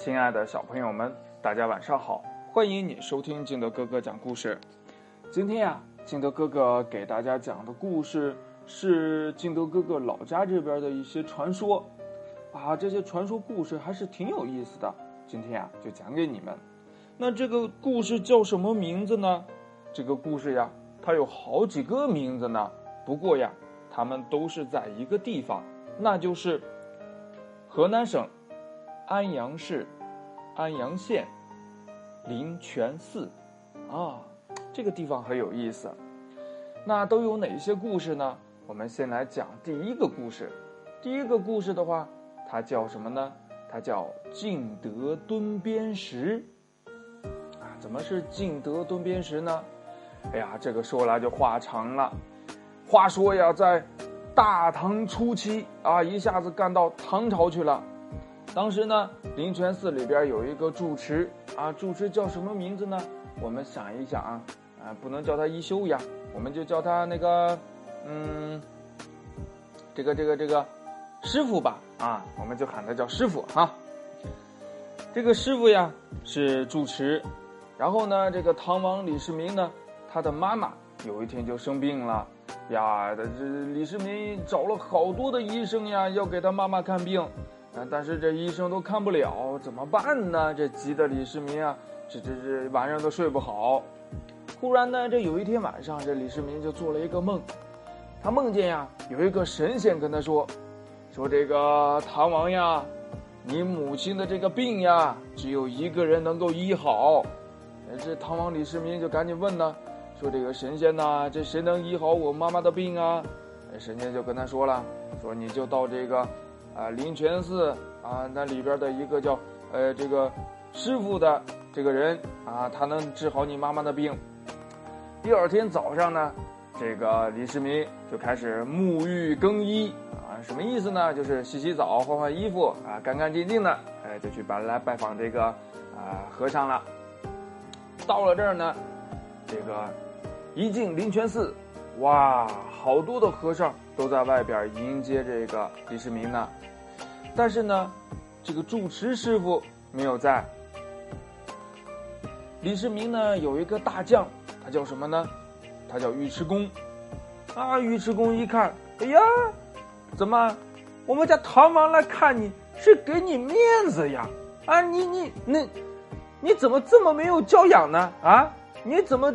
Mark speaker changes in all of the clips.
Speaker 1: 亲爱的小朋友们，大家晚上好！欢迎你收听金德哥哥讲故事。今天呀，金德哥哥给大家讲的故事是金德哥哥老家这边的一些传说啊，这些传说故事还是挺有意思的。今天呀，就讲给你们。那这个故事叫什么名字呢？这个故事呀，它有好几个名字呢。不过呀，他们都是在一个地方，那就是河南省。安阳市安阳县灵泉寺啊，这个地方很有意思。那都有哪些故事呢？我们先来讲第一个故事。第一个故事的话，它叫什么呢？它叫敬德蹲边石。啊，怎么是敬德蹲边石呢？哎呀，这个说来就话长了。话说呀，在大唐初期啊，一下子干到唐朝去了。当时呢，灵泉寺里边有一个住持啊，住持叫什么名字呢？我们想一想啊，啊，不能叫他一休呀，我们就叫他那个，嗯，这个这个这个师傅吧，啊，我们就喊他叫师傅哈。这个师傅呀是住持，然后呢，这个唐王李世民呢，他的妈妈有一天就生病了，呀，这李世民找了好多的医生呀，要给他妈妈看病。啊！但是这医生都看不了，怎么办呢？这急得李世民啊，这这这晚上都睡不好。忽然呢，这有一天晚上，这李世民就做了一个梦，他梦见呀，有一个神仙跟他说：“说这个唐王呀，你母亲的这个病呀，只有一个人能够医好。”这唐王李世民就赶紧问呢，说：“这个神仙呐，这谁能医好我妈妈的病啊？”神仙就跟他说了：“说你就到这个。”啊，灵泉寺啊，那里边的一个叫呃这个师傅的这个人啊，他能治好你妈妈的病。第二天早上呢，这个李世民就开始沐浴更衣啊，什么意思呢？就是洗洗澡、换换衣服啊，干干净净的，哎，就去拜来拜访这个啊和尚了。到了这儿呢，这个一进灵泉寺，哇，好多的和尚都在外边迎接这个李世民呢。但是呢，这个住持师傅没有在。李世民呢有一个大将，他叫什么呢？他叫尉迟恭。啊，尉迟恭一看，哎呀，怎么，我们家唐王来看你是给你面子呀？啊，你你那，你怎么这么没有教养呢？啊，你怎么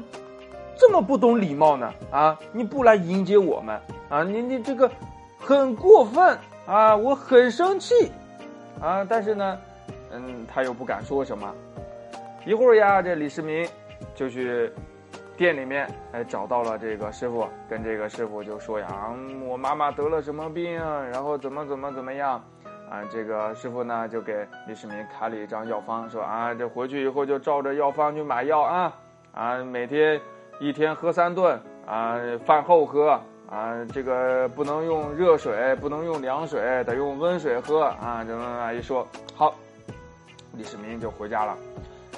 Speaker 1: 这么不懂礼貌呢？啊，你不来迎接我们啊？你你这个很过分。啊，我很生气，啊，但是呢，嗯，他又不敢说什么。一会儿呀，这李世民就去店里面，哎，找到了这个师傅，跟这个师傅就说呀，我妈妈得了什么病，然后怎么怎么怎么样，啊，这个师傅呢就给李世民开了一张药方，说啊，这回去以后就照着药方去买药啊，啊，每天一天喝三顿，啊，饭后喝。啊，这个不能用热水，不能用凉水，得用温水喝啊！这么阿姨说好，李世民就回家了，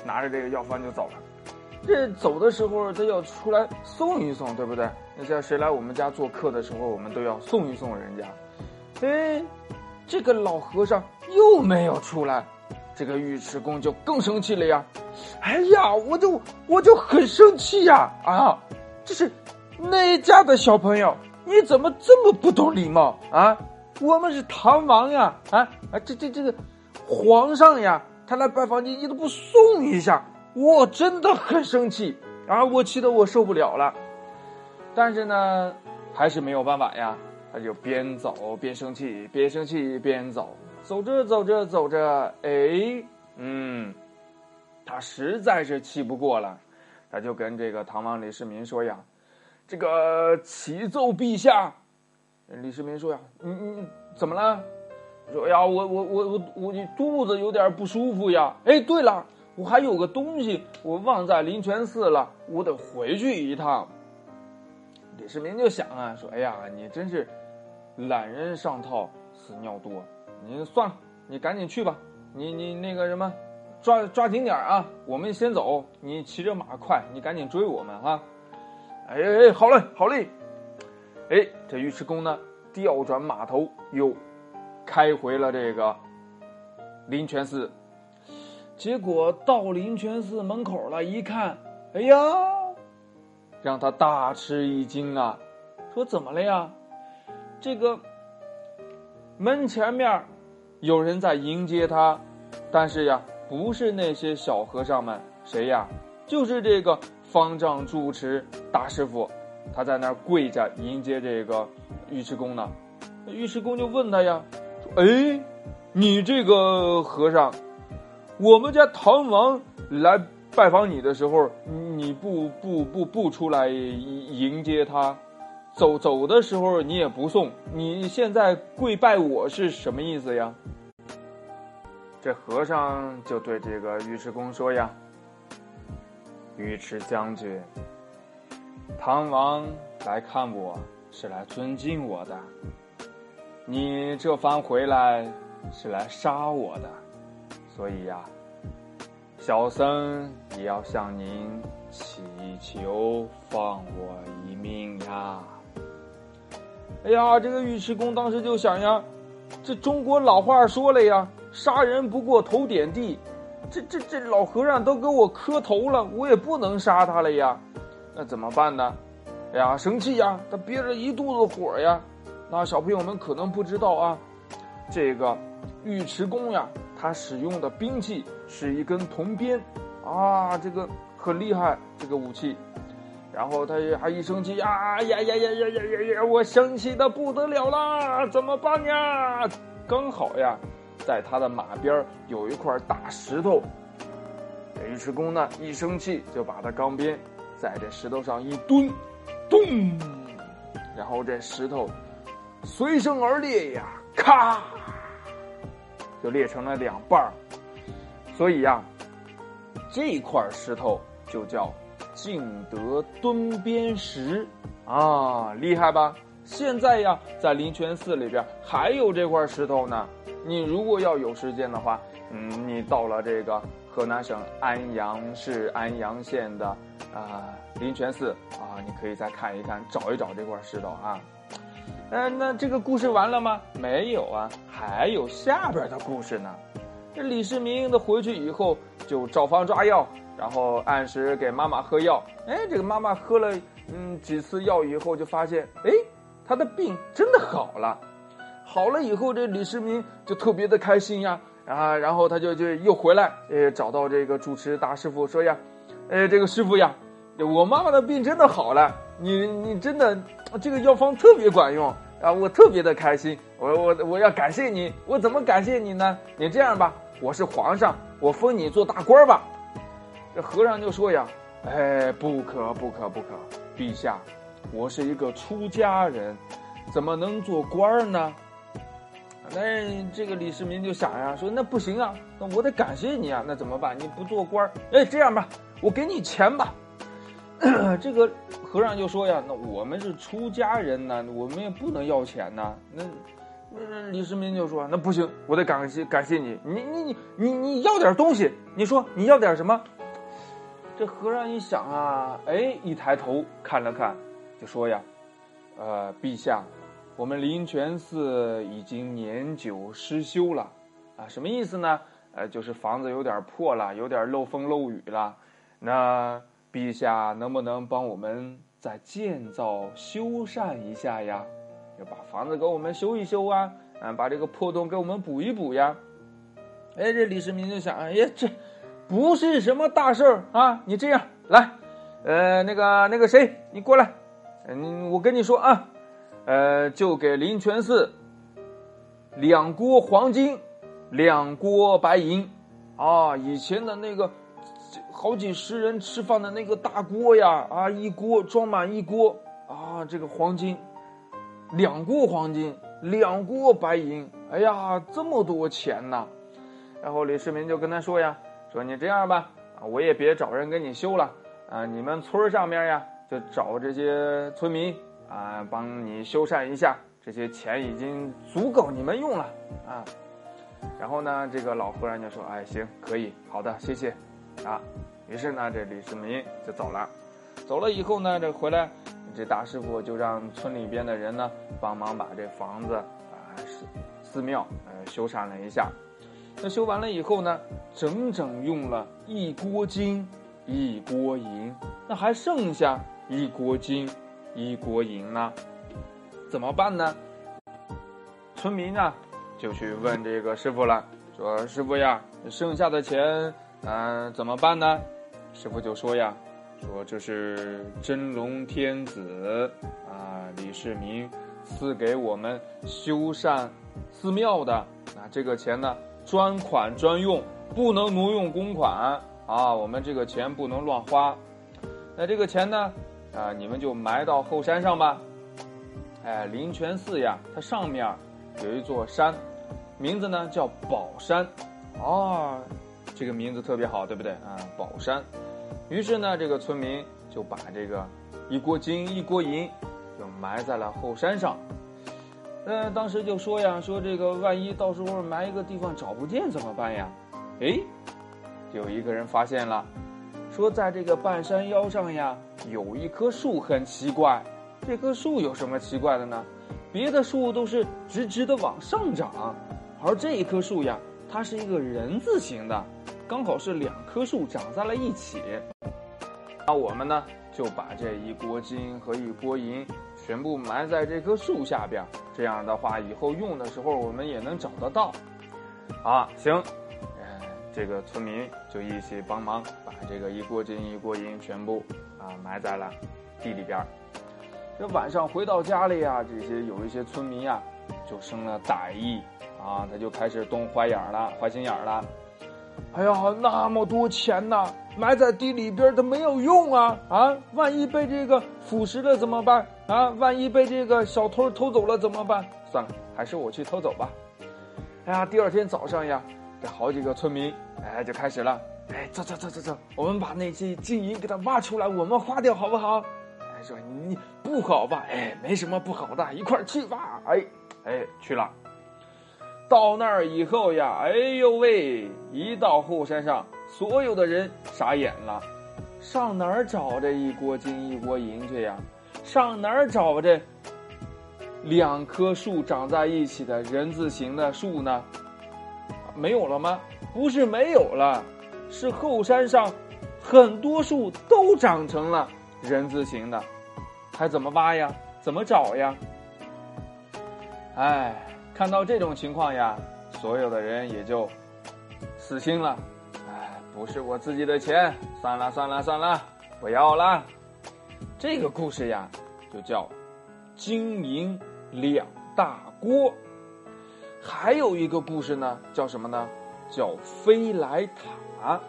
Speaker 1: 拿着这个药方就走了。这走的时候，他要出来送一送，对不对？那像谁来我们家做客的时候，我们都要送一送人家。哎，这个老和尚又没有出来，这个尉迟恭就更生气了呀！哎呀，我就我就很生气呀！啊，这是。哪家的小朋友，你怎么这么不懂礼貌啊？我们是唐王呀，啊啊，这这这个皇上呀，他来拜访你，你都不送一下，我真的很生气啊！我气得我受不了了。但是呢，还是没有办法呀，他就边走边生气，边生气边走，走着走着走着，哎，嗯，他实在是气不过了，他就跟这个唐王李世民说呀。这个启奏陛下，李世民说呀：“你你怎么了？”说：“呀，我我我我我肚子有点不舒服呀。”哎，对了，我还有个东西我忘在灵泉寺了，我得回去一趟。李世民就想啊，说：“哎呀，你真是懒人上套，死尿多。你算了，你赶紧去吧。你你那个什么，抓抓紧点啊！我们先走，你骑着马快，你赶紧追我们哈。”哎哎，好嘞，好嘞！哎，这尉迟恭呢，调转马头，又开回了这个灵泉寺。结果到灵泉寺门口了，一看，哎呀，让他大吃一惊啊！说怎么了呀？这个门前面有人在迎接他，但是呀，不是那些小和尚们，谁呀？就是这个方丈住持大师傅，他在那儿跪着迎接这个尉迟恭呢。尉迟恭就问他呀，说：“哎，你这个和尚。”我们家唐王来拜访你的时候，你不不不不出来迎接他，走走的时候你也不送，你现在跪拜我是什么意思呀？这和尚就对这个尉迟恭说呀：“尉迟将军，唐王来看我是来尊敬我的，你这番回来是来杀我的。”所以呀，小僧也要向您祈求放我一命呀！哎呀，这个尉迟恭当时就想呀，这中国老话说了呀，杀人不过头点地，这这这老和尚都给我磕头了，我也不能杀他了呀，那怎么办呢？哎呀，生气呀，他憋着一肚子火呀。那小朋友们可能不知道啊，这个尉迟恭呀，他使用的兵器是一根铜鞭，啊，这个很厉害，这个武器。然后他还一生气啊呀呀呀呀呀呀呀！我生气的不得了啦，怎么办呀？刚好呀，在他的马边有一块大石头。尉迟恭呢，一生气就把他钢鞭在这石头上一蹲，咚，然后这石头随声而裂呀，咔。就裂成了两半，所以呀，这块石头就叫敬德蹲边石啊，厉害吧？现在呀，在灵泉寺里边还有这块石头呢。你如果要有时间的话，嗯，你到了这个河南省安阳市安阳县的啊灵泉寺啊，你可以再看一看，找一找这块石头啊。嗯，那这个故事完了吗？没有啊，还有下边的故事呢。这李世民的回去以后就照方抓药，然后按时给妈妈喝药。哎，这个妈妈喝了嗯几次药以后，就发现哎，他的病真的好了。好了以后，这李世民就特别的开心呀。啊，然后他就就又回来，呃，找到这个主持大师傅说呀，哎，这个师傅呀，我妈妈的病真的好了。你你真的，这个药方特别管用啊！我特别的开心，我我我要感谢你，我怎么感谢你呢？你这样吧，我是皇上，我封你做大官吧。这和尚就说呀：“哎，不可不可不可，陛下，我是一个出家人，怎么能做官呢？”那这个李世民就想呀，说那不行啊，那我得感谢你啊，那怎么办？你不做官，哎，这样吧，我给你钱吧。这 个和尚就说呀：“那我们是出家人呢，我们也不能要钱呐。”那那李世民就说：“那不行，我得感谢感谢你，你你你你你要点东西，你说你要点什么？”这和尚一想啊，哎，一抬头看了看，就说呀：“呃，陛下，我们灵泉寺已经年久失修了，啊，什么意思呢？呃，就是房子有点破了，有点漏风漏雨了，那。”陛下能不能帮我们再建造修缮一下呀？要把房子给我们修一修啊！嗯，把这个破洞给我们补一补呀！哎，这李世民就想，哎呀，这不是什么大事儿啊！你这样来，呃，那个那个谁，你过来，嗯，我跟你说啊，呃，就给灵泉寺两锅黄金，两锅白银，啊，以前的那个。好几十人吃饭的那个大锅呀，啊，一锅装满一锅啊，这个黄金，两锅黄金，两锅白银，哎呀，这么多钱呐！然后李世民就跟他说呀，说你这样吧，啊，我也别找人给你修了，啊，你们村上面呀，就找这些村民啊，帮你修缮一下，这些钱已经足够你们用了啊。然后呢，这个老和尚就说，哎，行，可以，好的，谢谢。啊，于是呢，这李世民就走了。走了以后呢，这回来，这大师傅就让村里边的人呢帮忙把这房子啊寺寺庙呃修缮了一下。那修完了以后呢，整整用了一锅金，一锅银，那还剩下一锅金，一锅银呢，怎么办呢？村民呢，就去问这个师傅了，说：“师傅呀，剩下的钱，嗯，怎么办呢？”师傅就说呀：“说这是真龙天子啊，李世民赐给我们修缮寺庙的，那这个钱呢？”专款专用，不能挪用公款啊！我们这个钱不能乱花。那这个钱呢？啊，你们就埋到后山上吧。哎，灵泉寺呀，它上面有一座山，名字呢叫宝山。哦，这个名字特别好，对不对啊？宝山。于是呢，这个村民就把这个一锅金一锅银，就埋在了后山上。呃，当时就说呀，说这个万一到时候埋一个地方找不见怎么办呀？哎，有一个人发现了，说在这个半山腰上呀，有一棵树很奇怪。这棵树有什么奇怪的呢？别的树都是直直的往上长，而这一棵树呀，它是一个人字形的，刚好是两棵树长在了一起。那我们呢，就把这一锅金和一锅银。全部埋在这棵树下边，这样的话以后用的时候我们也能找得到。啊，行，这个村民就一起帮忙把这个一锅金一锅银全部啊埋在了地里边。这晚上回到家里呀，这些有一些村民呀就生了歹意啊，他就开始动坏眼了、坏心眼了。哎呀，那么多钱呐，埋在地里边它没有用啊啊！万一被这个腐蚀了怎么办啊？万一被这个小偷偷走了怎么办？算了，还是我去偷走吧。哎呀，第二天早上呀，这好几个村民哎就开始了，哎，走走走走走，我们把那些金银给它挖出来，我们花掉好不好？哎，说你不好吧？哎，没什么不好的，一块去吧。哎哎，去了。到那儿以后呀，哎呦喂！一到后山上，所有的人傻眼了，上哪儿找这一锅金一锅银去呀？上哪儿找这两棵树长在一起的人字形的树呢？没有了吗？不是没有了，是后山上很多树都长成了人字形的，还怎么挖呀？怎么找呀？哎。看到这种情况呀，所有的人也就死心了。哎，不是我自己的钱，算了算了算了，不要了。这个故事呀，就叫金银两大锅。还有一个故事呢，叫什么呢？叫飞来塔。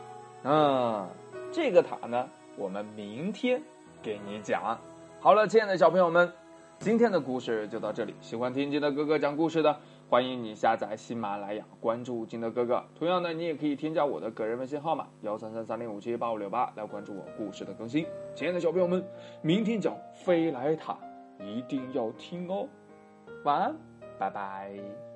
Speaker 1: 嗯，这个塔呢，我们明天给你讲。好了，亲爱的小朋友们。今天的故事就到这里。喜欢听金德哥哥讲故事的，欢迎你下载喜马拉雅，关注金德哥哥。同样呢，你也可以添加我的个人微信号码幺三三三零五七八五六八来关注我故事的更新。亲爱的小朋友们，明天讲飞来塔，一定要听哦。晚安，拜拜。